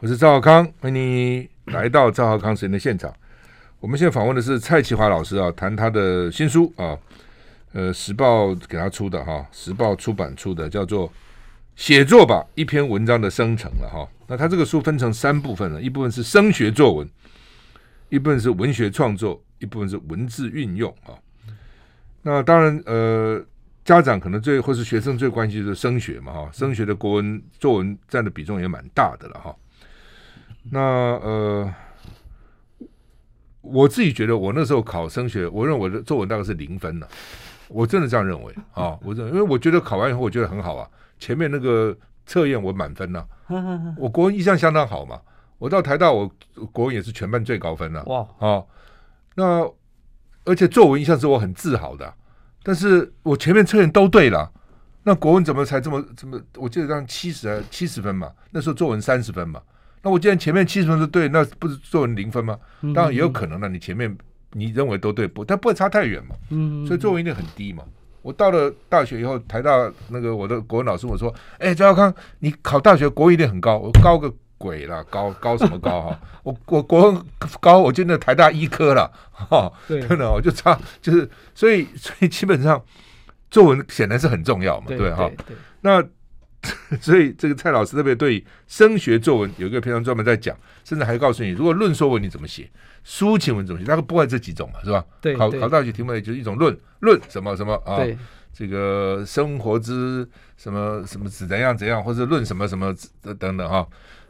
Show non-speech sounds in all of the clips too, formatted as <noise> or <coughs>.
我是赵浩康，欢迎你来到赵浩康时间的现场。我们现在访问的是蔡其华老师啊，谈他的新书啊，呃，时报给他出的哈，时报出版出的，叫做《写作吧，一篇文章的生成》了哈。那他这个书分成三部分了，一部分是升学作文，一部分是文学创作，一部分是文字运用啊。那当然，呃，家长可能最或是学生最关心的是升学嘛哈，升学的国文作文占的比重也蛮大的了哈。那呃，我自己觉得，我那时候考升学，我认为我的作文大概是零分了。我真的这样认为啊，我认为，因为我觉得考完以后，我觉得很好啊。前面那个测验我满分了，<laughs> 我国文印象相当好嘛。我到台大，我国文也是全班最高分了。哇啊，那而且作文一向是我很自豪的，但是我前面测验都对了，那国文怎么才这么这么？我记得当七十七十分嘛，那时候作文三十分嘛。那我既然前面七十分是对，那不是作文零分吗？当然也有可能的，你前面你认为都对，不，但不会差太远嘛。嗯，所以作文一定很低嘛。我到了大学以后，台大那个我的国文老师我说：“哎，周耀康，你考大学国文一定很高。”我高个鬼了，高高什么高哈？<laughs> 我我国文高，我就那台大医科了哈。对，真的，我就差就是，所以所以基本上作文显然是很重要嘛，对哈。那。<laughs> 所以这个蔡老师特别对升学作文有一个篇章专门在讲，甚至还告诉你，如果论说文你怎么写，抒情文怎么写，大概不外这几种嘛，是吧？对，考考大学题目也就是一种论论什么什么啊，这个生活之什么什么怎样怎样，或者论什么什么等等哈。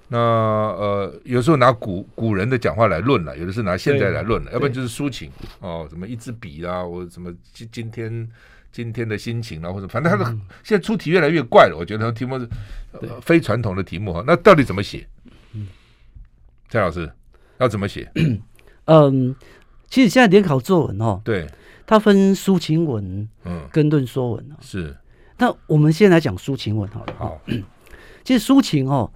那呃，有时候拿古古人的讲话来论了，有的是拿现在来论了，要不然就是抒情哦，什么一支笔啊，我什么今今天。今天的心情啊，或者反正他的现在出题越来越怪了。我觉得题目是非传统的题目哈。那到底怎么写？蔡老师要怎么写？嗯，其实现在联考作文哦，对，它分抒情文，嗯，跟论说文是。那我们先来讲抒情文好了。好，<clears throat> 其实抒情哦，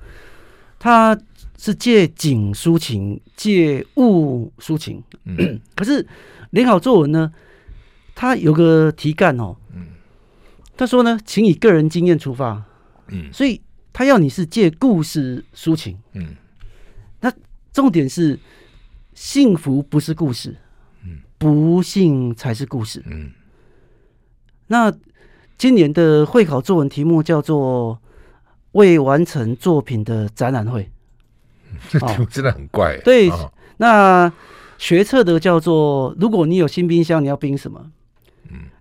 它是借景抒情，借物抒情。嗯，<clears throat> 可是联考作文呢？他有个题干哦，嗯，他说呢，请以个人经验出发，嗯，所以他要你是借故事抒情，嗯，那重点是幸福不是故事，嗯，不幸才是故事，嗯，那今年的会考作文题目叫做未完成作品的展览会，这题目真的很怪，对，那学测的叫做如果你有新冰箱，你要冰什么？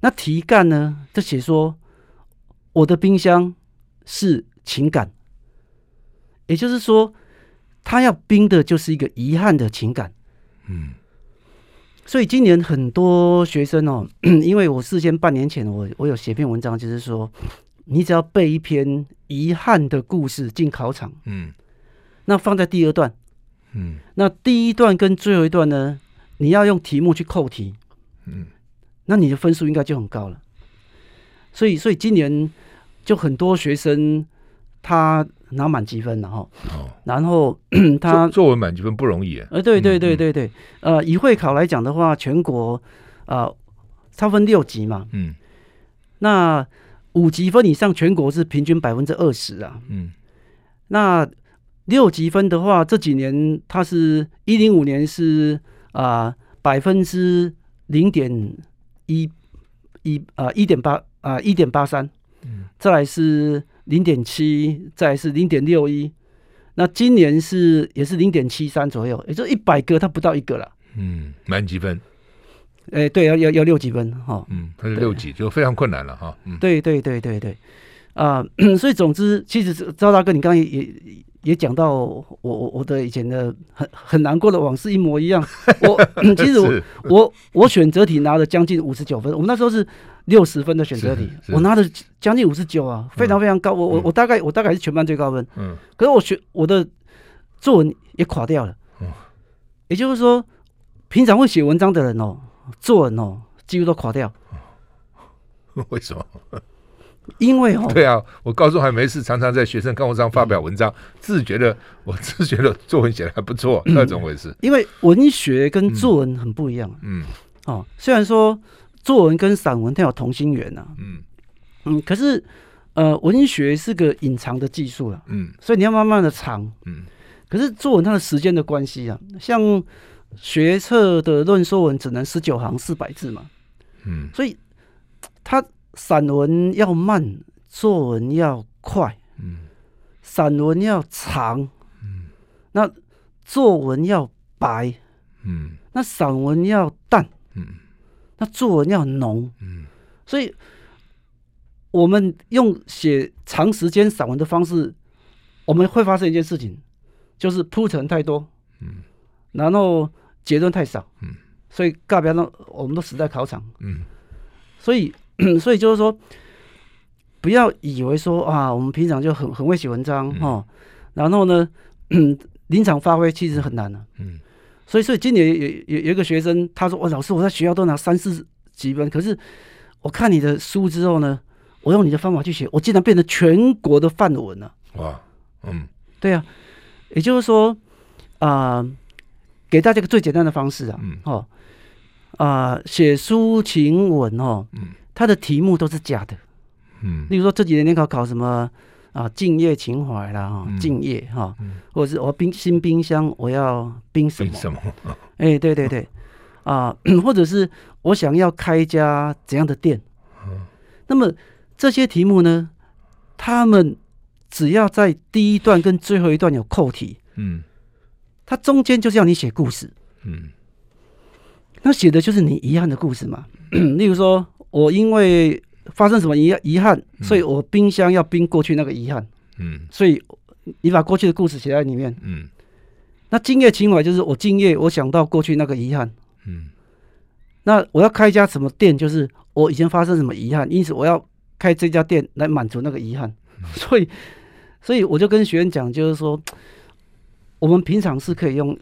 那题干呢？就写说，我的冰箱是情感，也就是说，他要冰的就是一个遗憾的情感。嗯，所以今年很多学生哦，<clears throat> 因为我事先半年前我我有写篇文章，就是说，你只要背一篇遗憾的故事进考场，嗯，那放在第二段，嗯，那第一段跟最后一段呢，你要用题目去扣题，嗯。那你的分数应该就很高了，所以所以今年就很多学生他拿满积分，然后哦，然后他作文满级分不容易啊。呃，对对对对对，呃，以会考来讲的话，全国啊，差分六级嘛，嗯，那五级分以上，全国是平均百分之二十啊，嗯，那六级分的话，这几年它是一零五年是啊百分之零点。一一啊一点八啊一点八三，再来是零点七，再来是零点六一，那今年是也是零点七三左右，也就一百个它不到一个了。嗯，满级分？哎、欸，对，要要要六级分哈。嗯，它是六级就非常困难了哈。嗯，对对对对对，啊、呃，<clears throat> 所以总之，其实赵大哥，你刚才也也。讲到我我我的以前的很很难过的往事一模一样。我 <coughs> 其实我我我选择题拿了将近五十九分，我们那时候是六十分的选择题，我拿了将近五十九啊，非常非常高。我我我大概我大概是全班最高分。嗯。可是我学我的作文也垮掉了。嗯。也就是说，平常会写文章的人哦，作文哦几乎都垮掉。<laughs> 为什么？因为哦，对啊，我高中还没事，常常在学生刊物上发表文章，嗯、自觉得我自觉得作文写的还不错，那怎么回事。因为文学跟作文很不一样，嗯，哦，虽然说作文跟散文它有同心圆呐，嗯。嗯，可是呃，文学是个隐藏的技术了，嗯，所以你要慢慢的藏，嗯，可是作文它的时间的关系啊，像学测的论说文只能十九行四百字嘛，嗯，所以它散文要慢，作文要快，嗯，散文要长，嗯，那作文要白，嗯，那散文要淡，嗯，那作文要浓，嗯，所以我们用写长时间散文的方式，我们会发生一件事情，就是铺陈太多，嗯，然后结论太少，嗯，所以告别了，我们都死在考场，嗯，所以所以就是说，不要以为说啊，我们平常就很很会写文章哦，然后呢，临场发挥其实很难的，嗯，所以所以今年有有有一个学生他说，哦，老师我在学校都拿三四几分，可是我看你的书之后呢。我用你的方法去写，我竟然变成全国的范文了！哇，嗯，对啊，也就是说，啊、呃，给大家一个最简单的方式啊，嗯，哦，啊、呃，写抒情文哦，嗯，它的题目都是假的，嗯，例如说这几年联考考什么啊，敬业情怀啦，哈、嗯，敬业哈，嗯、或者是我冰新冰箱我要冰什么？什么？<laughs> 哎、欸，对对对，啊、呃，<clears throat> 或者是我想要开一家怎样的店？嗯，那么。这些题目呢，他们只要在第一段跟最后一段有扣题，嗯，它中间就是要你写故事，嗯，那写的就是你遗憾的故事嘛。<clears throat> 例如说，我因为发生什么遗遗憾，所以我冰箱要冰过去那个遗憾，嗯，所以你把过去的故事写在里面，嗯，那敬业情怀就是我敬业，我想到过去那个遗憾，嗯，那我要开一家什么店，就是我以前发生什么遗憾，因此我要。开这家店来满足那个遗憾，所以，所以我就跟学员讲，就是说，我们平常是可以用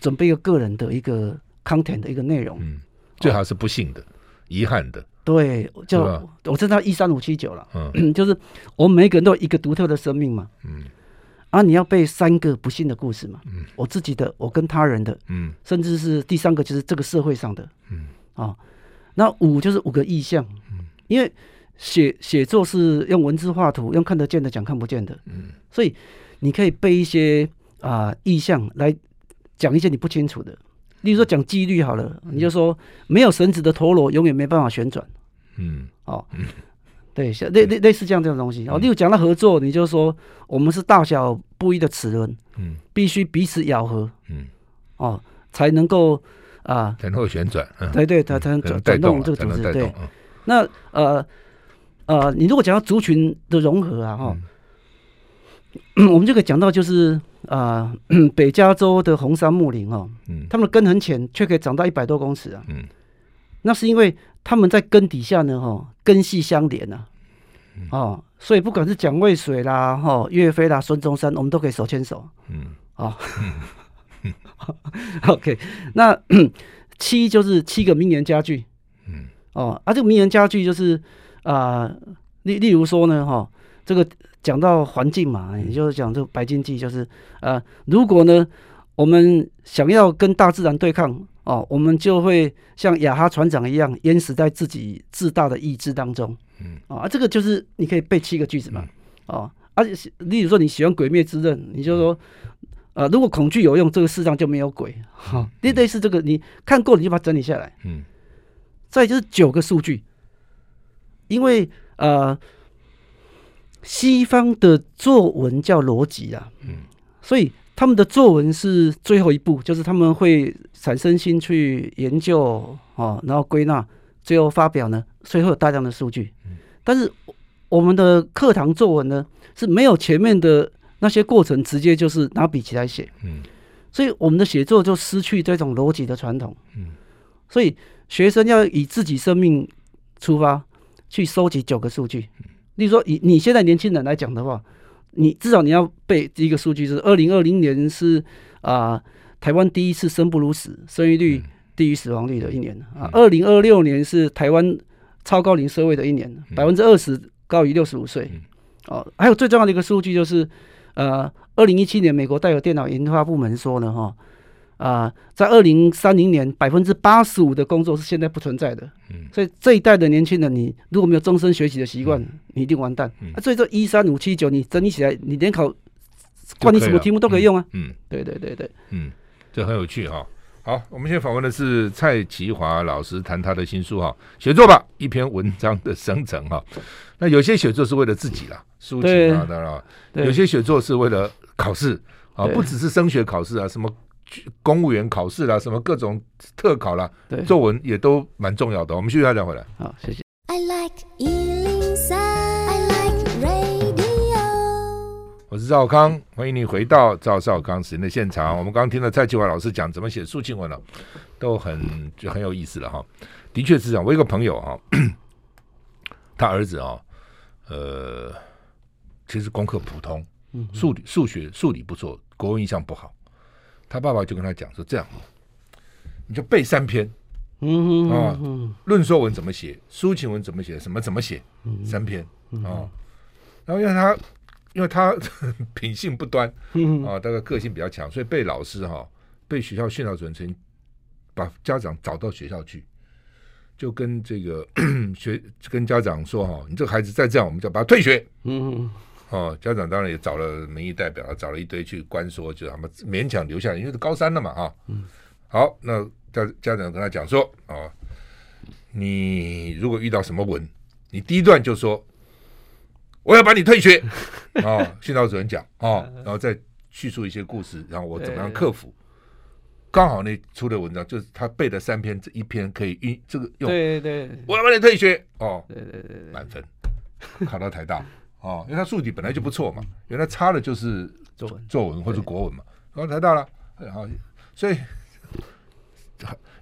准备一个个人的一个 content 的一个内容，嗯，最好是不幸的、遗憾的，对，就我知道一三五七九了，嗯，<clears throat> 就是我们每个人都有一个独特的生命嘛，嗯，啊，你要背三个不幸的故事嘛，嗯，我自己的，我跟他人的，嗯，甚至是第三个就是这个社会上的，嗯，啊，那五就是五个意象，嗯，因为。写写作是用文字画图，用看得见的讲看不见的，嗯，所以你可以背一些啊、呃、意象来讲一些你不清楚的，例如说讲几率好了，你就说没有绳子的陀螺永远没办法旋转，嗯，哦，嗯、<laughs> 对，像类类类似这样这种东西，哦，例如讲到合作，你就说我们是大小不一的齿轮，嗯，必须彼此咬合，嗯，哦，才能够啊，才能够旋转，嗯、对对，才才能转转动这个组织，对，那呃。呃，你如果讲到族群的融合啊，哈、嗯，我们就可以讲到就是啊、呃，北加州的红杉木林哦，嗯，他们的根很浅，却可以长到一百多公尺啊，嗯，那是因为他们在根底下呢，哈，根系相连呐、哦，所以不管是蒋渭水啦，哈，岳飞啦，孙中山，我们都可以手牵手，嗯，哦，<laughs> OK，那七就是七个名言佳句，嗯，哦，啊，这个名言佳句就是。啊，例、呃、例如说呢，哈、哦，这个讲到环境嘛，也就是讲这个白经济，就是啊、呃，如果呢，我们想要跟大自然对抗哦，我们就会像亚哈船长一样，淹死在自己自大的意志当中。嗯，啊，这个就是你可以背七个句子嘛，哦，而、啊、且例如说你喜欢《鬼灭之刃》，你就说，呃，如果恐惧有用，这个世上就没有鬼。哈、哦，类类似这个，你看过你就把它整理下来。嗯，再就是九个数据。因为呃，西方的作文叫逻辑啊，嗯，所以他们的作文是最后一步，就是他们会产生心去研究哦，然后归纳，最后发表呢，所以会有大量的数据。嗯，但是我们的课堂作文呢是没有前面的那些过程，直接就是拿笔起来写，嗯，所以我们的写作就失去这种逻辑的传统，嗯，所以学生要以自己生命出发。去收集九个数据，例如说以你现在年轻人来讲的话，你至少你要背第一个数据是二零二零年是啊、呃、台湾第一次生不如死，生育率低于死亡率的一年啊。二零二六年是台湾超高龄社会的一年，百分之二十高于六十五岁。哦，还有最重要的一个数据就是呃，二零一七年美国带有电脑研发部门说呢哈。啊，在二零三零年，百分之八十五的工作是现在不存在的。嗯，所以这一代的年轻人，你如果没有终身学习的习惯，嗯、你一定完蛋。嗯、啊，所以这一三五七九，你整理起来，你联考管你什么题目都可以用啊。嗯，对对对对，嗯，这很有趣哈。好，我们现在访问的是蔡其华老师，谈他的新书哈，写作吧，一篇文章的生成哈。那有些写作是为了自己啦，抒情啊，当然，有些写作是为了考试啊，不只是升学考试啊，什么公务员考试啦，什么各种特考啦，对，作文也都蛮重要的。我们继续再讲回来。好，谢谢。I like 103, I like radio。我是赵康，欢迎你回到赵少康时间的现场。我们刚刚听了蔡其华老师讲怎么写抒情文了，都很就很有意思了哈。的确是这样，我一个朋友哈，<clears throat> 他儿子啊。呃，其实功课普通，数理、数学、数理不错，国文印象不好。他爸爸就跟他讲说：“这样，你就背三篇，嗯啊，论说文怎么写，抒情文怎么写，什么怎么写，三篇啊。然后因为他，因为他 <laughs> 品性不端，啊，大概个性比较强，所以被老师哈，被学校训导主任曾经把家长找到学校去。”就跟这个 <clears throat> 学跟家长说哈，你这个孩子再这样，我们就把他退学。嗯，哦，家长当然也找了民意代表，找了一堆去关说，就他们勉强留下来，因为是高三了嘛啊。嗯，好，那家家长跟他讲说啊，你如果遇到什么文，你第一段就说我要把你退学啊，<laughs> 训导主任讲啊，然后再叙述一些故事，然后我怎么样克服。<laughs> 刚好那出的文章就是他背的三篇，这一篇可以运这个用。对对，我要把你退学哦。对对对，满分，考到台大哦，因为他数理本来就不错嘛，原来差的就是作文、作文或者国文嘛，考到台大了，好，所以。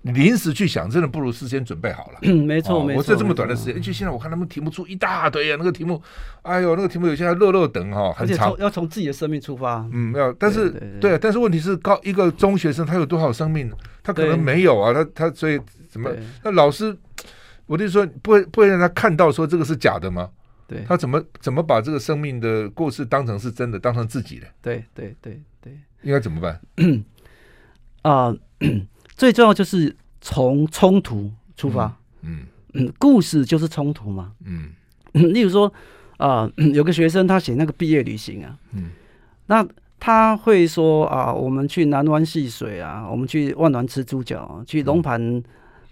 临时去想，真的不如事先准备好了。嗯，没错，没错。我在这么短的时间，就现在我看他们题目出一大堆啊，那个题目，哎呦，那个题目有些还落落等哈，很长。要从自己的生命出发。嗯，要，但是对，但是问题是高一个中学生他有多少生命？他可能没有啊，他他所以怎么？那老师，我就说不会不会让他看到说这个是假的吗？对，他怎么怎么把这个生命的故事当成是真的，当成自己的？对对对对，应该怎么办？啊。<clears throat> 最重要就是从冲突出发，嗯嗯，故事就是冲突嘛，嗯，<coughs> 例如说啊、呃，<coughs> 有个学生他写那个毕业旅行啊，嗯，那他会说啊，我们去南湾戏水啊，我们去万峦吃猪脚，去龙盘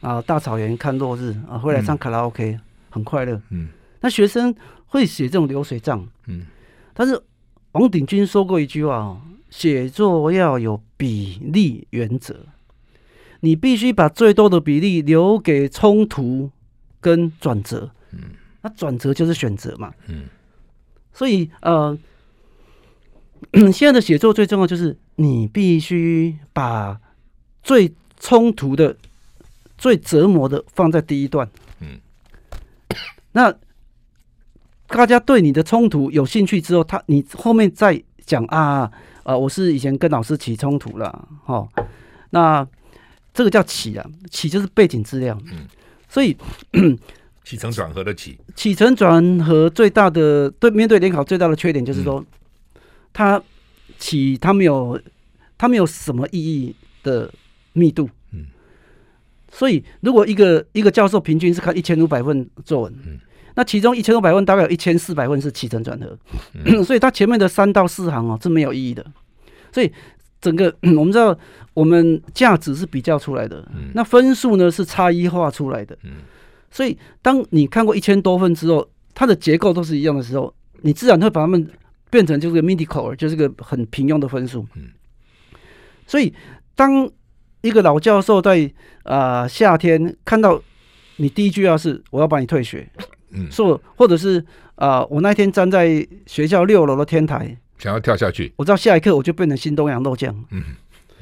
啊大草原看落日啊，回来唱卡拉 OK，很快乐，嗯，那学生会写这种流水账，嗯，但是王鼎钧说过一句话哦，写作要有比例原则。你必须把最多的比例留给冲突跟转折，嗯，那转折就是选择嘛，嗯，所以呃，现在的写作最重要就是你必须把最冲突的、最折磨的放在第一段，嗯，那大家对你的冲突有兴趣之后，他你后面再讲啊啊、呃，我是以前跟老师起冲突了，哦，那。这个叫起啊，起就是背景资料。嗯，所以 <coughs> 起承转合的起，起承转合最大的对面对联考最大的缺点就是说，它起它没有它没有什么意义的密度。嗯，所以如果一个一个教授平均是看一千五百份作文，嗯，那其中一千五百份大概有一千四百份是起承转合，嗯，<clears throat> 所以它前面的三到四行哦是没有意义的，所以。整个 <clears throat> 我们知道，我们价值是比较出来的，嗯、那分数呢是差异化出来的。嗯、所以当你看过一千多份之后，它的结构都是一样的时候，你自然会把它们变成就是个 mediocre，就是个很平庸的分数。嗯、所以当一个老教授在啊、呃、夏天看到你第一句话是我要把你退学，嗯，说或者是啊、呃、我那天站在学校六楼的天台。想要跳下去，我知道下一刻我就变成新东阳肉酱。嗯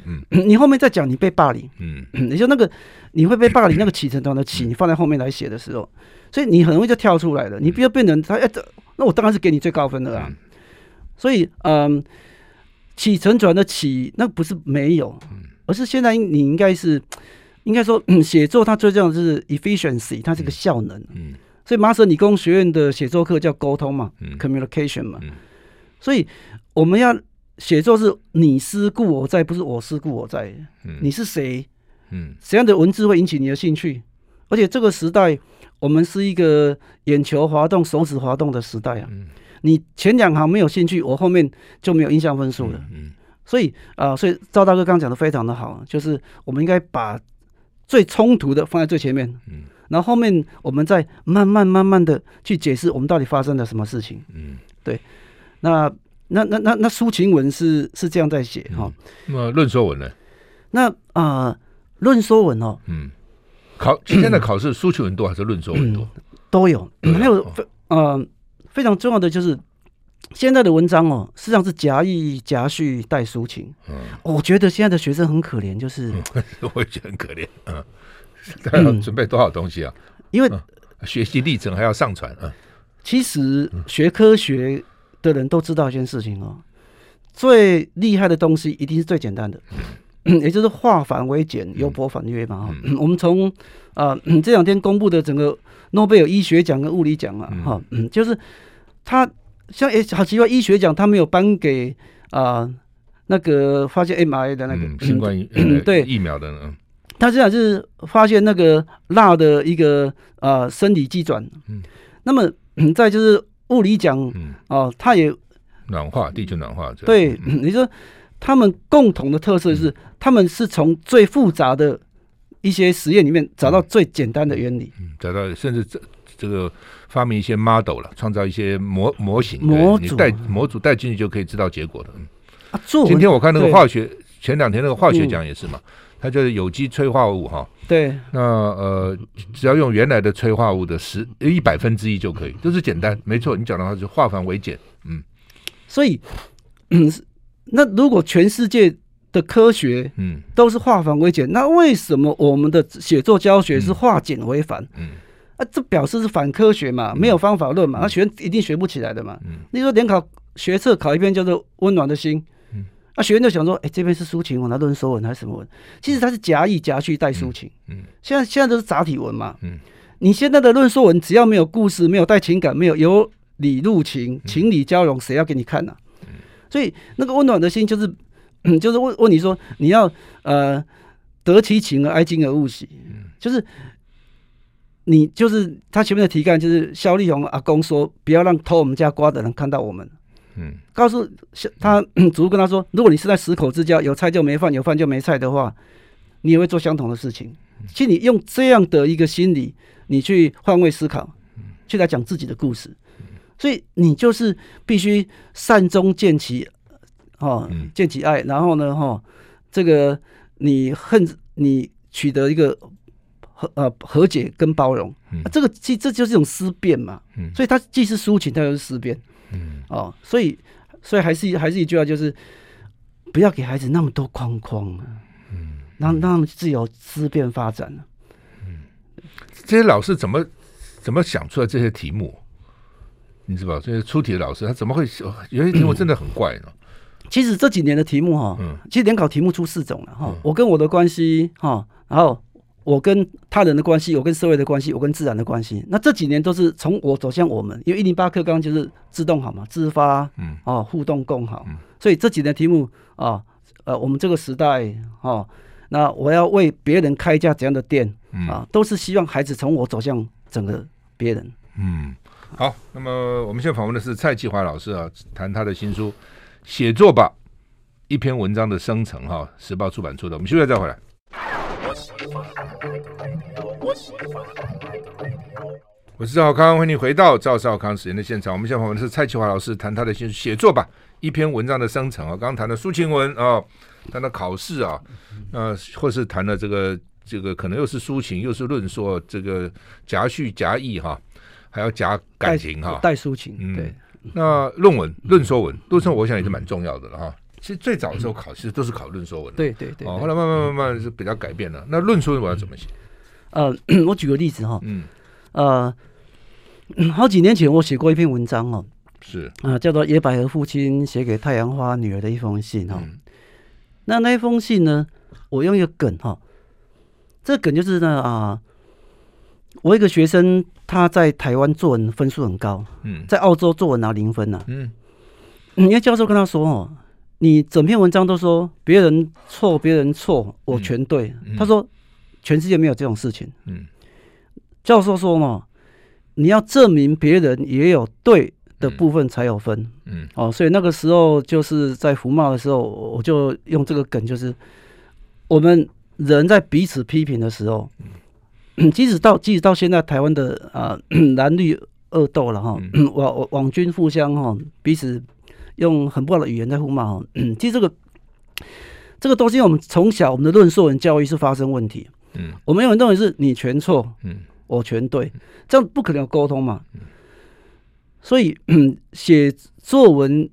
嗯，<coughs> 你后面再讲你被霸凌，嗯，<coughs> 你说那个你会被霸凌，那个起承转的起，你放在后面来写的时候，所以你很容易就跳出来了。你不要变成他，哎，这那我当然是给你最高分的啊。所以，嗯，起承转的起，那不是没有，而是现在你应该是应该说，<coughs> 写作它最重要的是 efficiency，它是个效能。嗯，所以麻省理工学院的写作课叫沟通嘛，communication 嘛。所以我们要写作是你思故我在，不是我思故我在。嗯，你是谁？嗯，怎样的文字会引起你的兴趣？而且这个时代，我们是一个眼球滑动、手指滑动的时代啊。嗯，你前两行没有兴趣，我后面就没有印象分数了。嗯，所以啊、呃，所以赵大哥刚讲的非常的好，就是我们应该把最冲突的放在最前面，嗯，然后后面我们再慢慢慢慢的去解释我们到底发生了什么事情。嗯，对，那那那那那抒情文是是这样在写哈、嗯，那论说文呢？那啊，论说文哦，嗯，考 <clears throat> 今天的考试抒情文多还是论说文多？嗯、都有，对还有非呃非常重要的就是现在的文章哦，实际上是夹议夹叙带抒情。嗯，我觉得现在的学生很可怜，就是、嗯、我也觉得很可怜。嗯，<laughs> 他要准备多少东西啊？因为、嗯、学习历程还要上传。嗯，其实学科学的人都知道一件事情哦，最厉害的东西一定是最简单的。<clears throat> 也就是化繁为简，由薄返约嘛。我们从啊、呃、这两天公布的整个诺贝尔医学奖跟物理奖啊哈、嗯，就是他像诶好奇怪，医学奖他没有颁给啊、呃、那个发现 mRNA 的那个、嗯、新冠对疫苗的呢，他这样就是发现那个钠的一个啊、呃、生理机转。嗯，那么再就是物理奖，嗯。哦，他也暖化地球暖化，对，嗯、你说。他们共同的特色是，他们是从最复杂的一些实验里面找到最简单的原理，嗯，找到甚至这这个发明一些 model 了，创造一些模模型，模组。带模组带进去就可以知道结果的。嗯，啊，做今天我看那个化学，前两天那个化学奖也是嘛，它就是有机催化物哈，对，那呃，只要用原来的催化物的十一百分之一就可以，就是简单，没错，你讲的话是化繁为简，嗯，所以嗯。<clears throat> 那如果全世界的科学，嗯，都是化繁为简，那为什么我们的写作教学是化简为繁？嗯，啊，这表示是反科学嘛，没有方法论嘛，那学一定学不起来的嘛。嗯，你说联考学测考一篇叫做《温暖的心》，嗯，啊，学员就想说，哎，这边是抒情文，还是论说文，还是什么文？其实它是夹议夹叙带抒情。嗯，现在现在都是杂体文嘛。嗯，你现在的论说文只要没有故事，没有带情感，没有由理入情，情理交融，谁要给你看呢？所以那个温暖的心就是，嗯，就是问问你说，你要呃得其情而哀矜而勿喜，就是你就是他前面的题干就是萧力宏阿公说，不要让偷我们家瓜的人看到我们，嗯，告诉他 <clears throat> 主顾跟他说，如果你是在十口之家，有菜就没饭，有饭就没菜的话，你也会做相同的事情。其实你用这样的一个心理，你去换位思考，去来讲自己的故事。所以你就是必须善终见其，哦，见其爱，然后呢，哈、哦，这个你恨你取得一个和呃和解跟包容，这个其实这就是一种思辨嘛，嗯、所以它既是抒情，它又是思辨，嗯，哦，所以所以还是还是一句话，就是不要给孩子那么多框框啊，嗯，让让他们自由思辨发展，嗯，这些老师怎么怎么想出来这些题目？你知道，这些出题的老师他怎么会有些题目真的很怪呢？嗯、其实这几年的题目哈，嗯，其实联考题目出四种了哈。嗯、我跟我的关系哈，然后我跟他人的关系，我跟社会的关系，我跟自然的关系。那这几年都是从我走向我们，因为一零八课纲就是自动好嘛，自发，嗯，哦，互动共好。嗯、所以这几年题目啊，呃，我们这个时代哈，那我要为别人开一家怎样的店啊，都是希望孩子从我走向整个别人，嗯。好，那么我们现在访问的是蔡继华老师啊，谈他的新书《写作吧》，一篇文章的生成哈，时报出版出的。我们休息再回来。我是赵少康，欢迎你回到赵少康时间的现场。我们现在访问的是蔡启华老师，谈他的写作吧》，一篇文章的生成啊。刚刚谈的抒情文啊，谈的考试啊，呃，或是谈了这个这个可能又是抒情又是论说，这个夹叙夹议哈。还要夹感情哈，带抒情。嗯，对。那论文、论说文、论说文，我想也是蛮重要的了哈。其实最早的时候考，其实都是考论说文。对对对。哦，后来慢慢慢慢是比较改变了。那论说文我要怎么写？呃，<clears throat> 我举个例子哈。嗯。呃，好几年前我写过一篇文章哦。是。啊，叫做《野百合父亲写给太阳花女儿的一封信》哈。那那一封信呢，我用一个梗哈。这梗就是呢啊。我一个学生，他在台湾作文分数很高，嗯，在澳洲作文拿零分呢，嗯，因为教授跟他说哦，你整篇文章都说别人错，别人错，我全对。他说全世界没有这种事情，嗯，教授说嘛，你要证明别人也有对的部分才有分。嗯，哦，所以那个时候就是在服贸的时候，我就用这个梗，就是我们人在彼此批评的时候，嗯、<clears throat> 即使到即使到现在台湾的啊、呃、<clears throat> 蓝绿恶斗了哈，网网军互相哈彼此用很不好的语言在互骂哦，<clears throat> 其实这个这个东西我们从小我们的论述文教育是发生问题。嗯，我们有人认为是你全错，嗯，我全对，这样不可能有沟通嘛。所以 <clears throat> 写作文，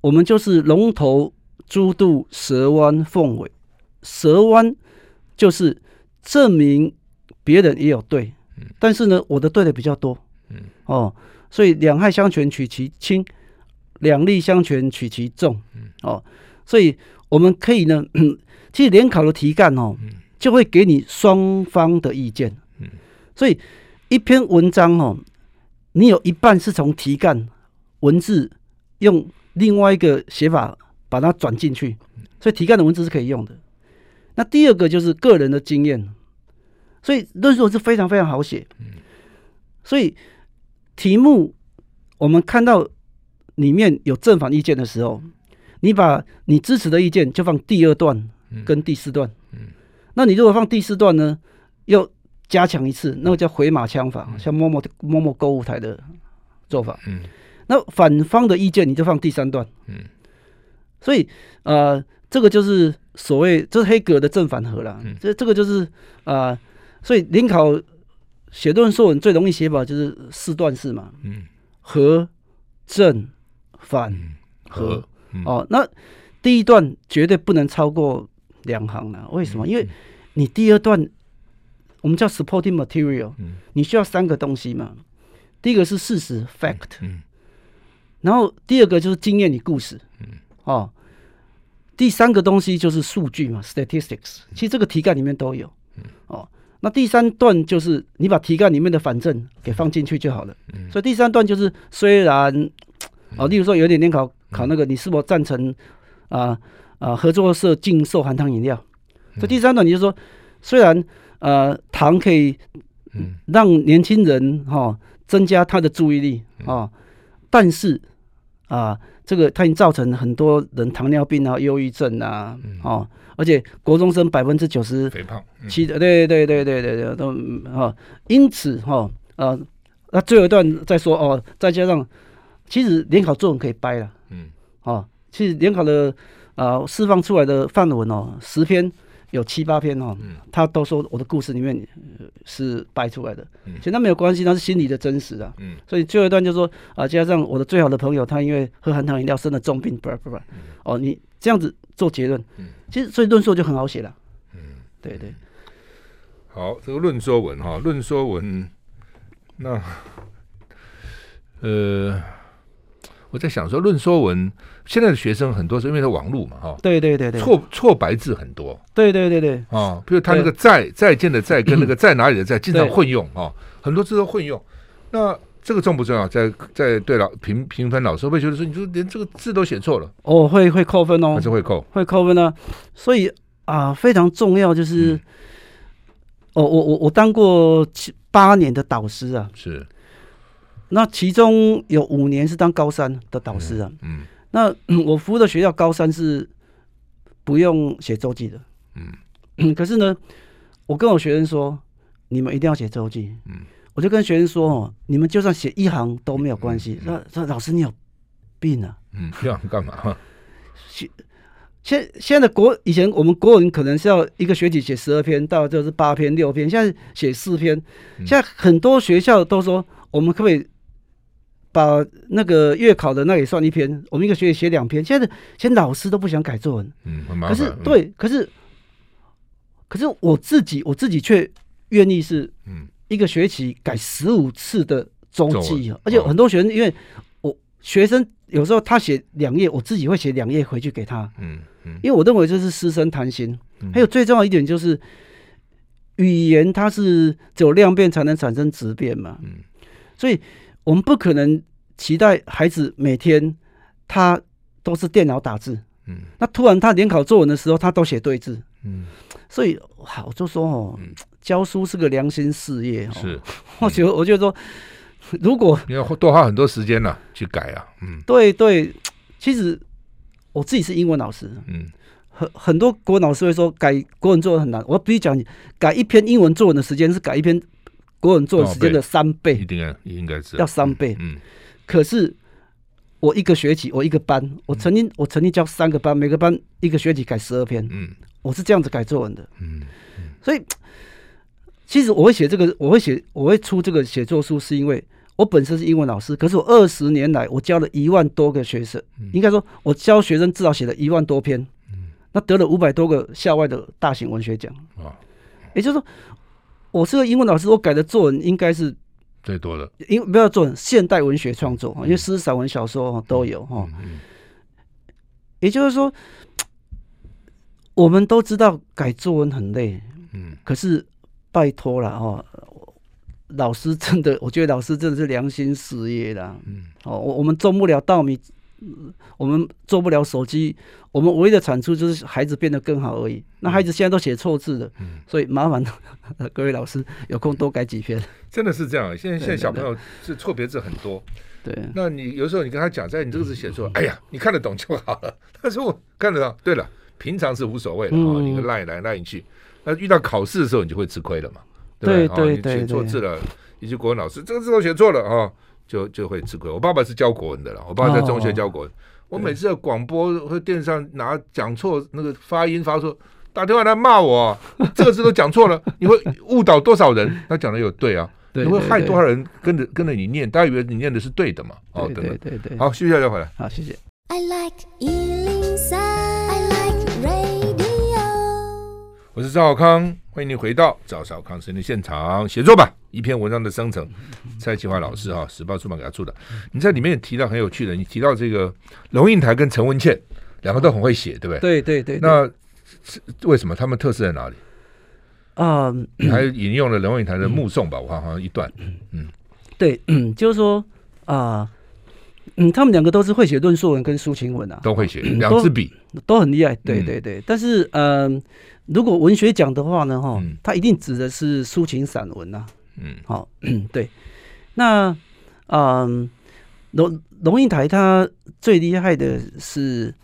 我们就是龙头、猪肚、蛇弯、凤尾。蛇弯就是证明别人也有对，但是呢，我的对的比较多。嗯哦，所以两害相权取其轻，两利相权取其重。哦，所以我们可以呢，<clears throat> 其实联考的题干哦。就会给你双方的意见，所以一篇文章哦，你有一半是从题干文字用另外一个写法把它转进去，所以题干的文字是可以用的。那第二个就是个人的经验，所以论述是非常非常好写。所以题目我们看到里面有正反意见的时候，你把你支持的意见就放第二段跟第四段。那你如果放第四段呢，又加强一次，那个叫回马枪法，像某某某某购物台的做法。嗯，那反方的意见你就放第三段。嗯，所以呃，这个就是所谓这是黑格的正反合了。这这个就是啊、呃，所以临考写论述文最容易写法就是四段式嘛。嗯，合、正、反、合。哦，那第一段绝对不能超过。两行了，为什么？因为你第二段我们叫 supporting material，你需要三个东西嘛。第一个是事实 fact，然后第二个就是经验与故事，哦，第三个东西就是数据嘛 statistics。其实这个题干里面都有，哦，那第三段就是你把题干里面的反证给放进去就好了。所以第三段就是虽然，哦，例如说有点联考考那个，你是否赞成啊？啊，合作社禁售含糖饮料。这第三段，你就说，虽然呃糖可以让年轻人哈、哦、增加他的注意力啊、哦，但是啊，这个它已经造成很多人糖尿病啊、忧郁症啊，哦，而且国中生百分之九十肥胖，七对对对对对对都哈，因此哈呃，那最后一段再说哦，再加上其实联考作文可以掰了，嗯，哦，其实联考的。啊，释放出来的范文哦，十篇有七八篇哦，嗯、他都说我的故事里面是掰出来的，嗯、其实那没有关系，那是心理的真实啊。嗯，所以最后一段就说啊，加上我的最好的朋友，他因为喝含糖饮料生了重病，不不不，哦，你这样子做结论，嗯、其实所以论述就很好写了。嗯，对对。好，这个论说文哈，论说文，那呃。我在想说，论说文现在的学生很多是因为他网络嘛，哈，对对对对，错错白字很多，对对对对，啊，比如他那个在再见的在跟那个在哪里的在经常混用啊，很多字都混用。那这个重不重要？在在对老评评分老师会觉得说，你就连这个字都写错了，哦，会会扣分哦，还是会扣，会扣分呢。所以啊，非常重要就是，哦，我我我当过七八年的导师啊，是。那其中有五年是当高三的导师啊，嗯，嗯那、嗯、我服务的学校高三是不用写周记的，嗯，嗯，<clears throat> 可是呢，我跟我学生说，你们一定要写周记，嗯，我就跟学生说哦，你们就算写一行都没有关系。那说、嗯、老师你有病啊？嗯，这样干嘛？<laughs> 现现现在国以前我们国文可能是要一个学期写十二篇，到就是八篇六篇，现在写四篇，现在很多学校都说我们可不可以？把那个月考的那也算一篇，我们一个学期写两篇。现在现在老师都不想改作文，嗯，很麻烦。可是对，可是可是我自己我自己却愿意是，嗯，一个学期改十五次的周记，而且很多学生，因为我学生有时候他写两页，我自己会写两页回去给他，嗯嗯，因为我认为这是师生谈心。还有最重要一点就是语言它是只有量变才能产生质变嘛，嗯，所以。我们不可能期待孩子每天他都是电脑打字，嗯，那突然他联考作文的时候，他都写对字，嗯，所以好就说哦，教书是个良心事业哦，是，<laughs> 我觉得我觉得说，如果你要多花很多时间呢去改啊，嗯，对对，其实我自己是英文老师，嗯，很很多国文老师会说改国文作文很难，我必须讲你改一篇英文作文的时间是改一篇国文作文时间的三倍，一定要应该是。要三倍，嗯，可是我一个学期我一个班，我曾经我曾经教三个班，每个班一个学期改十二篇，嗯，我是这样子改作文的，嗯，所以其实我会写这个，我会写我会出这个写作书，是因为。我本身是英文老师，可是我二十年来我教了一万多个学生，嗯、应该说我教学生至少写了一万多篇，嗯、那得了五百多个校外的大型文学奖。啊，也就是说，我是个英文老师，我改的作文应该是最多的，因为不要做现代文学创作，因为诗、散文、小说都有哈。也就是说，我们都知道改作文很累，嗯，可是拜托了哈。老师真的，我觉得老师真的是良心事业啦。嗯，哦，我我们种不了稻米，我们做不了手机，我们唯一的产出就是孩子变得更好而已。那孩子现在都写错字了，嗯，所以麻烦 <laughs> 各位老师有空多改几篇。<laughs> 真的是这样，现在现在小朋友是错别字很多。对，那你有时候你跟他讲，在你这个字写错，哎呀，你看得懂就好了。<laughs> 他说我看得到。对了，平常是无所谓的啊，你赖来赖去，那遇到考试的时候，你就会吃亏了嘛。对对对，你写错字了，一些国文老师这个字都写错了啊，就就会吃亏。我爸爸是教国文的了，我爸爸在中学教国文。我每次在广播和电视上拿讲错那个发音发错，打电话来骂我，这个字都讲错了，<laughs> 你会误导多少人？他讲的有对啊，你会害多少人跟着跟着你念，大家以为你念的是对的嘛？哦，对对对，好，休息一下再回来。好，谢谢。I like 103, I like radio。我是赵少康。欢迎您回到赵少康生的现场写作吧。一篇文章的生成，蔡启华老师哈，时报出版给他出的。你在里面也提到很有趣的，你提到这个龙应台跟陈文茜两个都很会写，对不对？对对对。那为什么他们特色在哪里？啊，你还引用了龙应台的《目送》吧？我看好像一段。嗯，对，嗯，就是说啊，嗯，他们两个都是会写论述文跟抒情文啊，都会写，两支笔都很厉害。对对对，但是嗯。如果文学奖的话呢，哈，它一定指的是抒情散文呐。嗯，好，<coughs> 对。那，嗯，龙龙应台他最厉害的是，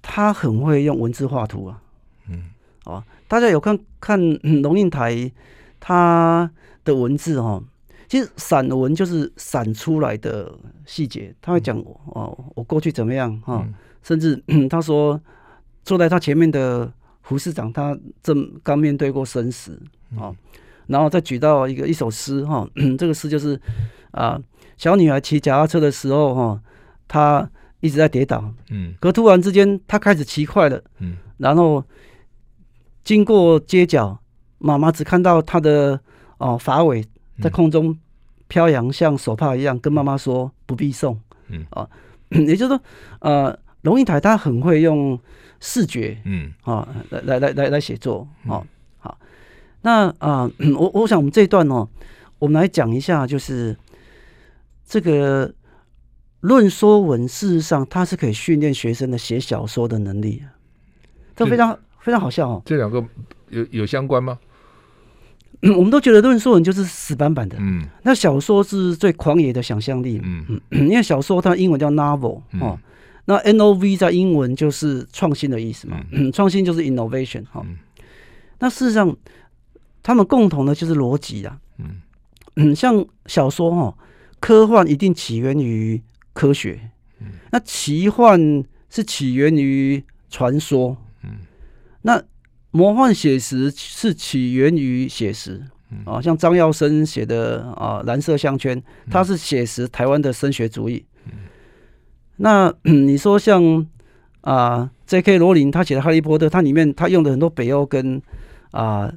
他很会用文字画图啊。嗯，哦，大家有看看 <coughs> 龙应台他的文字哈，其实散文就是散出来的细节，他会讲哦，我过去怎么样哈，甚至 <coughs> 他说坐在他前面的。胡市长他正刚面对过生死啊，嗯、然后再举到一个一首诗哈，<clears throat> 这个诗就是啊，小女孩骑脚踏车的时候哈，她一直在跌倒，嗯，可突然之间她开始骑快了，嗯，然后经过街角，妈妈只看到她的哦发尾在空中飘扬，像手帕一样，跟妈妈说不必送，嗯。啊，<clears throat> 也就是说呃，龙应台他很会用。视觉，嗯，啊，来来来来来写作，好，好，那啊，我我想我们这一段哦，我们来讲一下，就是这个论说文，事实上它是可以训练学生的写小说的能力，这非常非常好笑哦。这两个有有相关吗？我们都觉得论说文就是死板板的，嗯，那小说是最狂野的想象力，嗯，因为小说它英文叫 novel，哦。那 N O V 在英文就是创新的意思嘛，嗯，创新就是 innovation 哈。那事实上，他们共同的就是逻辑啊，嗯。嗯，像小说哈，科幻一定起源于科学，嗯，那奇幻是起源于传说，嗯，那魔幻写实是起源于写实，啊，像张耀升写的啊《蓝色项圈》，它是写实台湾的升学主义。那 <clears throat> 你说像啊，J.K. 罗琳他写的《哈利波特》，它里面他用的很多北欧跟啊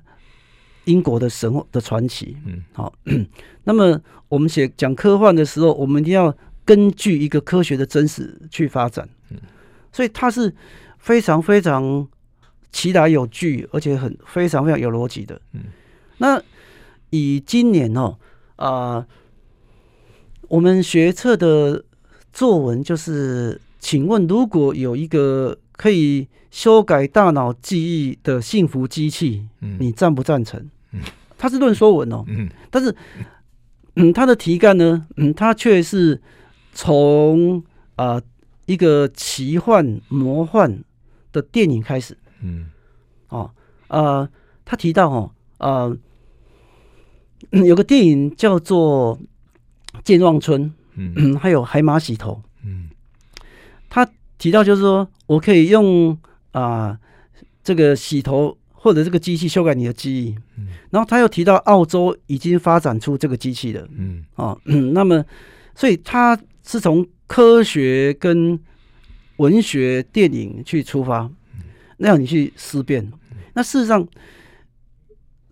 英国的神话的传奇，嗯，好。<clears throat> 那么我们写讲科幻的时候，我们一定要根据一个科学的真实去发展，嗯，所以它是非常非常其来有据，而且很非常非常有逻辑的，嗯。那以今年哦啊，我们学测的。作文就是，请问如果有一个可以修改大脑记忆的幸福机器，嗯、你赞不赞成？嗯，它是论说文哦，嗯，但是嗯，他的题干呢，嗯，他却是从啊、呃、一个奇幻魔幻的电影开始，嗯，哦，呃，他提到哦，呃，有个电影叫做《健忘村》，嗯，<clears throat> 还有《海马洗头》，嗯，他提到就是说我可以用啊、呃、这个洗头。或者这个机器修改你的记忆，嗯，然后他又提到澳洲已经发展出这个机器了，嗯，哦，嗯，那么，所以他是从科学跟文学电影去出发，那样你去思辨。那事实上，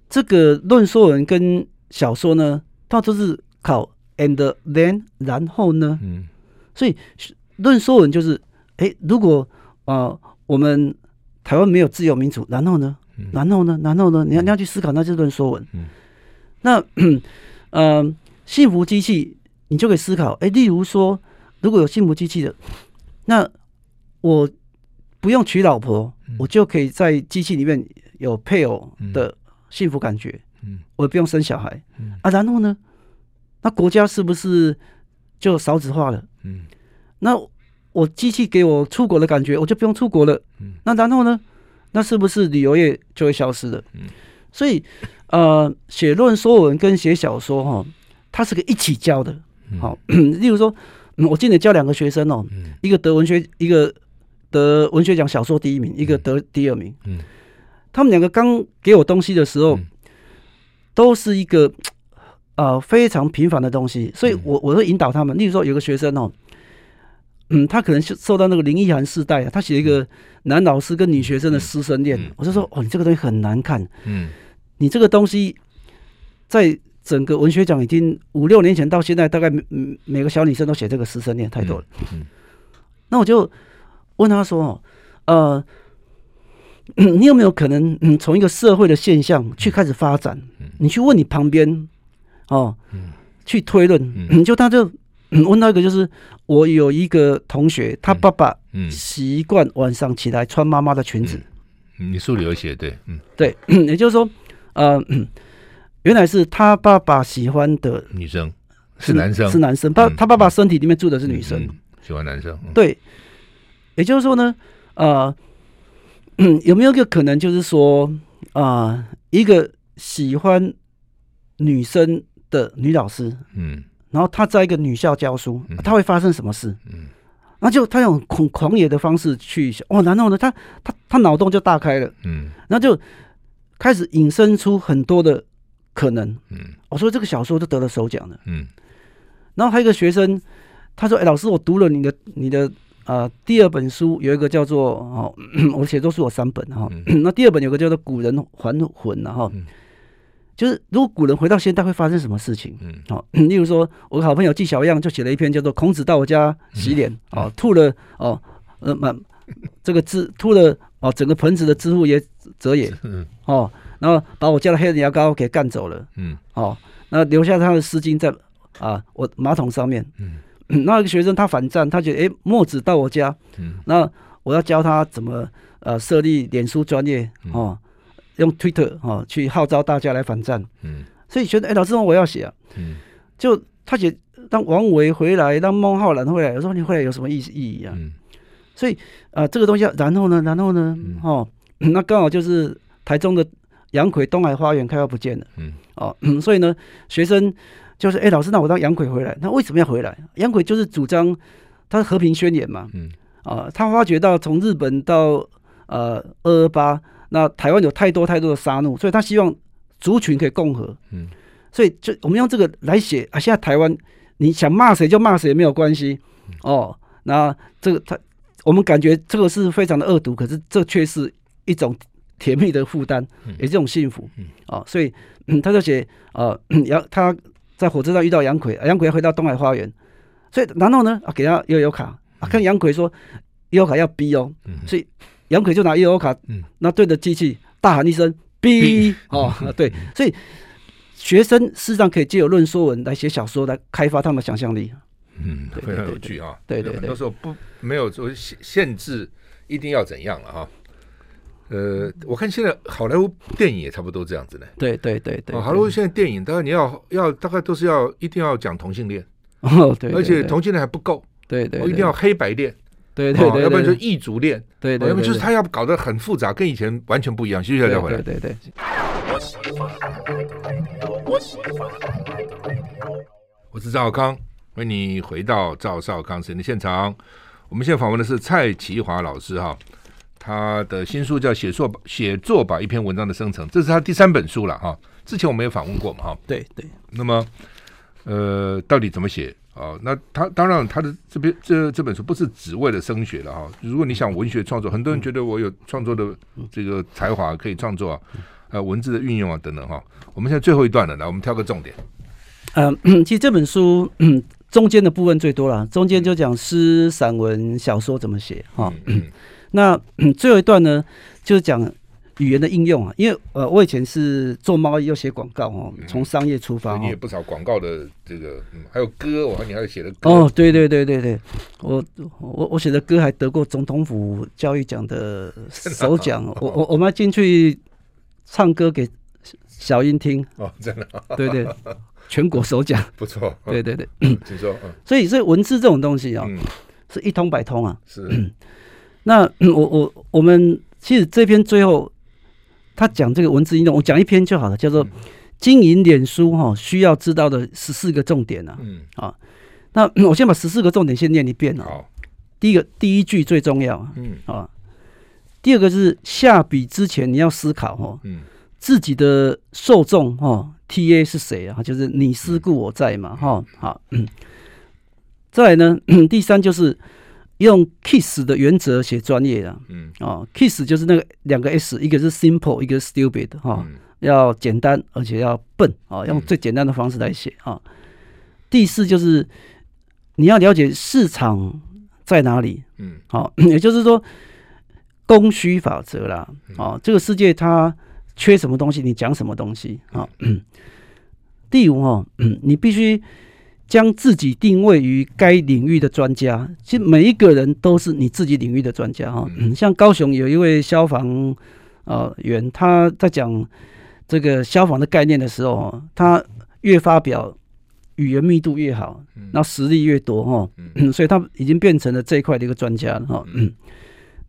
这个论说文跟小说呢，它都是考 and then 然后呢，嗯，所以论说文就是，哎，如果啊、呃、我们台湾没有自由民主，然后呢？然后呢？然后呢？你要你要去思考，那就是论说文。嗯、那 <clears throat> 呃，幸福机器，你就可以思考。哎，例如说，如果有幸福机器的，那我不用娶老婆，嗯、我就可以在机器里面有配偶的幸福感觉。嗯、我也不用生小孩。嗯、啊，然后呢？那国家是不是就少子化了？嗯、那我机器给我出国的感觉，我就不用出国了。嗯、那然后呢？那是不是旅游业就会消失了？嗯，所以，呃，写论说文跟写小说哈，它是个一起教的。好，<clears throat> 例如说，我今年教两个学生哦，一个得文学，一个得文学奖小说第一名，一个得第二名。嗯，他们两个刚给我东西的时候，都是一个呃非常平凡的东西，所以我我会引导他们。例如说，有个学生哦。嗯，他可能受到那个林奕涵世代啊，他写一个男老师跟女学生的师生恋，嗯嗯、我就说哦，你这个东西很难看，嗯，你这个东西在整个文学奖已经五六年前到现在，大概每每个小女生都写这个师生恋太多了，嗯，嗯。那我就问他说哦，呃，<coughs> 你有没有可能嗯从一个社会的现象去开始发展？嗯、你去问你旁边哦，嗯、去推论，<clears throat> 就他就。嗯，问到一个就是，我有一个同学，他爸爸习惯晚上起来穿妈妈的裙子。嗯，你书里有写对，嗯，对，<clears throat> 也就是说，呃，<clears throat> 原来是他爸爸喜欢的女生是男生，是男生，他他爸爸身体里面住的是女生，喜欢男生。对，也就是说呢，呃，有没有一个可能，就是说，啊，一个喜欢女生的女老师，嗯。然后他在一个女校教书，他会发生什么事？嗯，那就他用狂狂野的方式去想，哦，然后呢，他他他脑洞就大开了，嗯，然后就开始引申出很多的可能，嗯，我说这个小说就得了首奖了，嗯，然后还有一个学生，他说，哎，老师，我读了你的你的啊、呃、第二本书，有一个叫做哦，<clears throat> 我写作书有三本哈，<clears throat> 那第二本有个叫做古人还魂然后。就是如果古人回到现代会发生什么事情？嗯，好，<coughs> 例如说，我的好朋友纪晓样就写了一篇叫做《孔子到我家洗脸》，哦，吐了哦，呃，满这个汁吐了哦，整个盆子的汁物也折也，嗯，哦，然后把我家的黑人牙膏给干走了，嗯，哦，那留下他的丝巾在啊我马桶上面，嗯，<coughs> 那个学生他反战，他觉得诶，墨子到我家，嗯，那我要教他怎么呃设立脸书专业，哦。用 Twitter 哈去号召大家来反战，嗯，所以觉得哎，老师我要写啊，嗯，就他写当王维回来，当孟浩然回来，我说你回来有什么意意义啊？嗯，所以啊，这个东西，然后呢，然后呢，哦，<coughs> 那刚好就是台中的杨逵东海花园开发不见了，嗯，哦，<coughs> 所以呢，学生就是哎，老师，那我让杨逵回来，那为什么要回来？杨逵就是主张他是和平宣言嘛，嗯，啊，他发觉到从日本到呃二二八。那台湾有太多太多的杀戮，所以他希望族群可以共和。嗯，所以就我们用这个来写啊。现在台湾，你想骂谁就骂谁，没有关系。哦，那这个他，我们感觉这个是非常的恶毒，可是这却是一种甜蜜的负担，也是一种幸福。嗯，哦，所以嗯，他就写呃 <coughs> 杨他在火车上遇到杨奎，杨逵要回到东海花园，所以然后呢啊给他悠悠卡啊，跟杨奎说悠悠卡要逼哦，所以。杨逵就拿 E O 卡，嗯，那对着机器大喊一声“哔”哦，对，所以学生事实上可以借由论说文来写小说，来开发他们的想象力。嗯，非常有趣啊。对对对，很多时候不没有说限限制，一定要怎样了哈。呃，我看现在好莱坞电影也差不多这样子呢。对对对对，好莱坞现在电影，当然你要要大概都是要一定要讲同性恋，哦对，而且同性恋还不够，对对，一定要黑白恋，对对对，要不然就异族恋，对对，要不然就是他要搞得很复杂，跟以前完全不一样。休息一下再回来，对对对。我是赵少康，欢迎你回到赵少康时间的现场。我们现在访问的是蔡其华老师哈，他的新书叫《写作写作吧一篇文章的生成》，这是他第三本书了哈。之前我们也访问过嘛哈。对对。那么，呃，到底怎么写啊？那他当然他的这边这这本书不是只为了升学了哈。如果你想文学创作，很多人觉得我有创作的这个才华可以创作啊，呃，文字的运用啊等等哈。我们现在最后一段了，来我们挑个重点。嗯、呃，其实这本书，嗯，中间的部分最多了，中间就讲诗、散文、小说怎么写哈。嗯，那最后一段呢，就是讲语言的应用啊。因为呃，我以前是做贸易又写广告哦，从商业出发。你也不少广告的这个，嗯，还有歌，我看你还有写的歌。哦，对对对对对，我我我写的歌还得过总统府教育奖的首奖。<laughs> 我我我们要进去唱歌给小英听。哦，真的。对对。全国首奖，<laughs> 不错。对对对，请说。<coughs> 所以，所以文字这种东西啊，是一通百通啊。是。<coughs> 那 <coughs> 我我我们其实这篇最后他讲这个文字应用，我讲一篇就好了，叫做经营脸书哈需要知道的十四个重点啊。嗯。啊，那 <clears throat> 我先把十四个重点先念一遍啊。好。第一个第一句最重要。嗯。啊。第二个是下笔之前你要思考哦。嗯。自己的受众哈。T A 是谁啊？就是你思故我在嘛，哈，好，嗯，<clears throat> 再来呢，<clears throat> 第三就是用 KISS 的原则写专业的，嗯，啊，KISS 就是那个两个 S，一个是 simple，一个是 stupid，哈，要简单而且要笨，啊，用最简单的方式来写，啊，第四就是你要了解市场在哪里，嗯，好，<clears throat> 也就是说供需法则啦，啊，这个世界它。缺什么东西，你讲什么东西啊？<clears throat> 第五哈，嗯，你必须将自己定位于该领域的专家。其实每一个人都是你自己领域的专家哈。嗯，像高雄有一位消防呃员，他在讲这个消防的概念的时候，他越发表语言密度越好，那实力越多哈。所以他已经变成了这一块的一个专家了哈。嗯，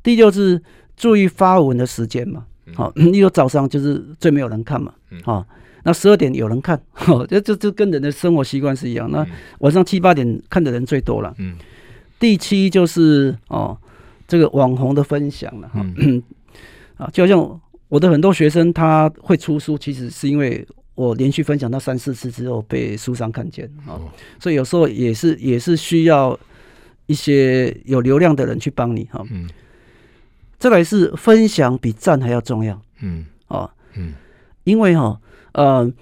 第六是注意发文的时间嘛。好，例如早上就是最没有人看嘛，好，那十二点有人看，好，<laughs> 这这这跟人的生活习惯是一样。那晚上七八点看的人最多了。嗯，第七就是哦，这个网红的分享了哈，<clears throat> 啊，就好像我的很多学生他会出书，其实是因为我连续分享到三四次之后被书商看见啊，所以有时候也是也是需要一些有流量的人去帮你哈。嗯。再来是分享比赞还要重要，嗯，哦，嗯，因为哈，呃，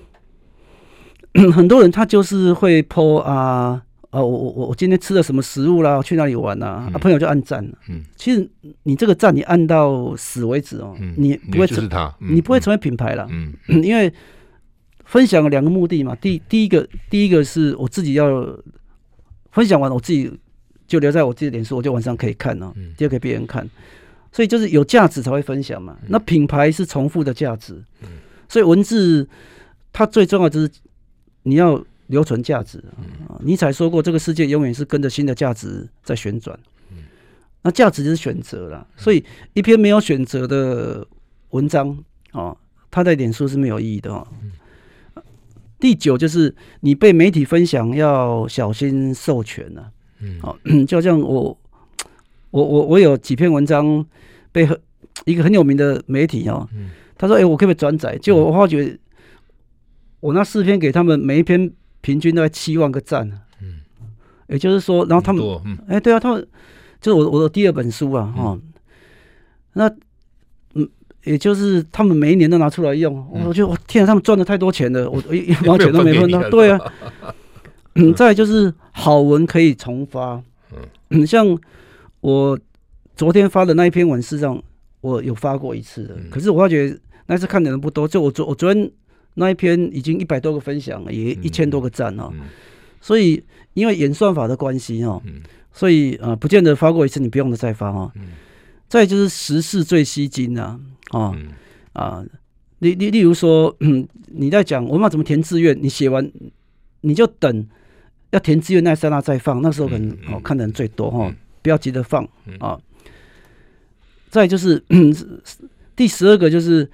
<clears throat> 很多人他就是会 po 啊，呃，我我我今天吃了什么食物啦，去哪里玩呐，啊，朋友就按赞，嗯，其实你这个赞你按到死为止哦，你不会成，你不会成为品牌了，嗯，<clears throat> 因为分享有两个目的嘛，第第一个第一个是我自己要分享完，我自己就留在我自己的脸书，我就晚上可以看哦，就给别人看。所以就是有价值才会分享嘛。那品牌是重复的价值，所以文字它最重要就是你要留存价值啊。尼采说过，这个世界永远是跟着新的价值在旋转。那价值就是选择了。所以一篇没有选择的文章哦，它在脸书是没有意义的哦。第九就是你被媒体分享要小心授权了。<coughs> 好，就像我。我我我有几篇文章被很一个很有名的媒体哦，嗯、他说：“哎、欸，我可不可以转载？”结果我发觉，我那四篇给他们每一篇平均都要七万个赞，嗯，也就是说，然后他们，哎、嗯。欸，对啊，他们就是我我的第二本书啊，哈、嗯，那嗯，也就是他们每一年都拿出来用，嗯、我觉得我天啊，他们赚的太多钱了，我 <laughs> 一毛钱都没分到，对啊，<laughs> 嗯，再就是好文可以重发，嗯，像。我昨天发的那一篇文，事实上我有发过一次的，可是我发觉那次看的人不多。就我昨我昨天那一篇已经一百多个分享了，也一千多个赞哦。所以因为演算法的关系哦，所以呃不见得发过一次你不用的再发哦。再就是时事最吸睛啊，啊，例例例如说，嗯，<clears throat> 你在讲我们要怎么填志愿，你写完你就等要填志愿那刹那再放，那时候可能、哦看的人最多哈、不要急着放嗯啊。再就是、嗯、<clears throat> 第十二个就是，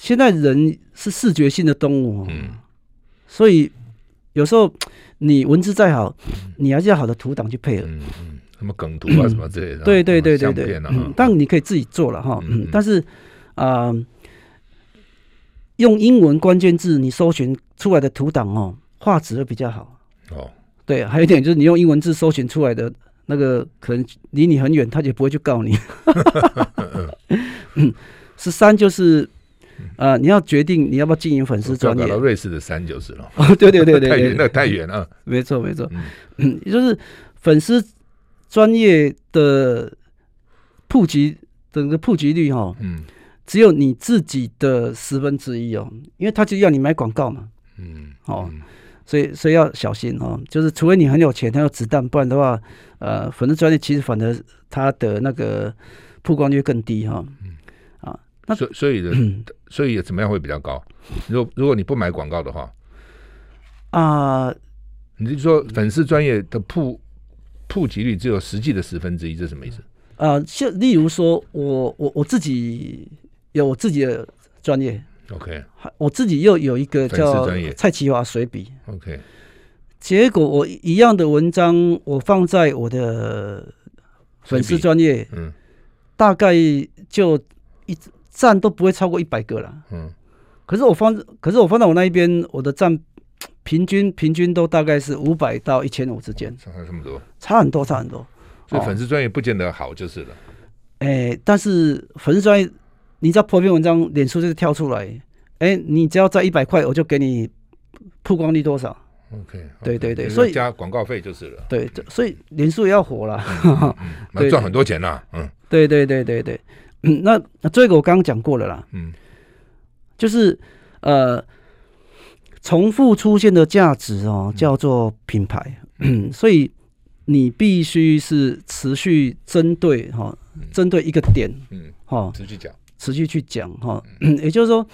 现在人是视觉性的动物、哦，嗯。所以有时候你文字再好，你还是要好的图档去配合。嗯嗯，什么梗图啊什么之类的，对对对对相对，但你可以自己做了哈，但是啊、呃用英文关键字你搜寻出来的图档哦，画质会比较好。哦，对，还有一点就是你用英文字搜寻出来的那个，可能离你很远，他也不会去告你。<laughs> 嗯，十三就是呃，你要决定你要不要经营粉丝专搞到业。瑞士的山就是了，哦，对对对对太远，对，那 <laughs> 太远了，没错没错，嗯。就是粉丝专业的普及，整个普及率哈、哦，嗯。只有你自己的十分之一哦，因为他就要你买广告嘛，嗯，哦嗯。所以所以要小心哦。就是除非你很有钱，他有子弹，不然的话，呃，粉丝专业其实反而他的那个曝光率更低哈、哦。那所所以的，<clears throat> 嗯所以怎么样会比较高？如果如果你不买广告的话，啊、你是说粉丝专业的铺普及率只有实际的十分之一，这是什么意思？呃，像例如说我我我自己有我自己的专业，OK。还我自己又有一个叫蔡奇华随笔。OK，结果我一样的文章，我放在我的粉丝专业，嗯。大概就一赞都不会超过一百个了。嗯可是我放，可是我放在我那一边，我的赞 <tsk> 平均平均都大概是五百到一千五之间，差这么多，差很多，差很多。所以粉丝专业不见得好就是了。哎、但是粉丝专业，你只要 po 篇文章，脸书就是跳出来，哎、你只要在一百块，我就给你曝光率多少。OK，对对对所以加广告费就是了，对，所以脸书也要火啦。<laughs> 那赚很多钱呐，嗯对对对对对，嗯，那那这个我刚刚讲过了啦，嗯。就是呃，重复出现的价值哦，叫做品牌，嗯，所以你必须是持续针对哈，针对一个点嗯，哈，持续讲，持续去讲哈，嗯。也就是说，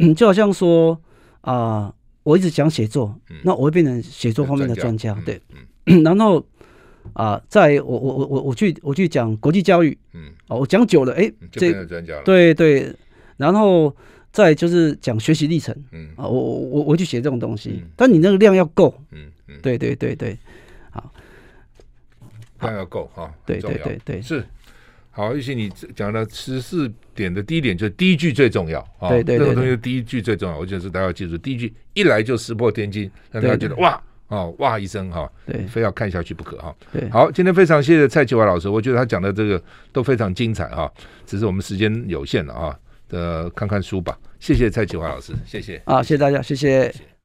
嗯，就好像说啊、我一直讲写作，那我会变成写作方面的专家，对，嗯。然后啊，在我我我我我去我去讲国际教育，嗯，哦，我讲久了，哎，就这变成专家了，，对对，然后再就是讲学习历程嗯。啊，我我我我去写这种东西嗯，但你那个量要够，嗯嗯，对对对对。量要够哈，对对对对是。好，玉鑫，你讲了十四点的第一点，就是第一句最重要啊。对对对任何东西第一句最重要，我觉得是大家要记住，第一句一来就石破天惊，让大家觉得对哇哦哇一声哈，对非要看下去不可哈。对，好，今天非常谢谢蔡启华老师，我觉得他讲的这个都非常精彩哈，只是我们时间有限了啊，呃，看看书吧。谢谢蔡启华老师，谢谢。啊，谢谢大家，谢谢。谢谢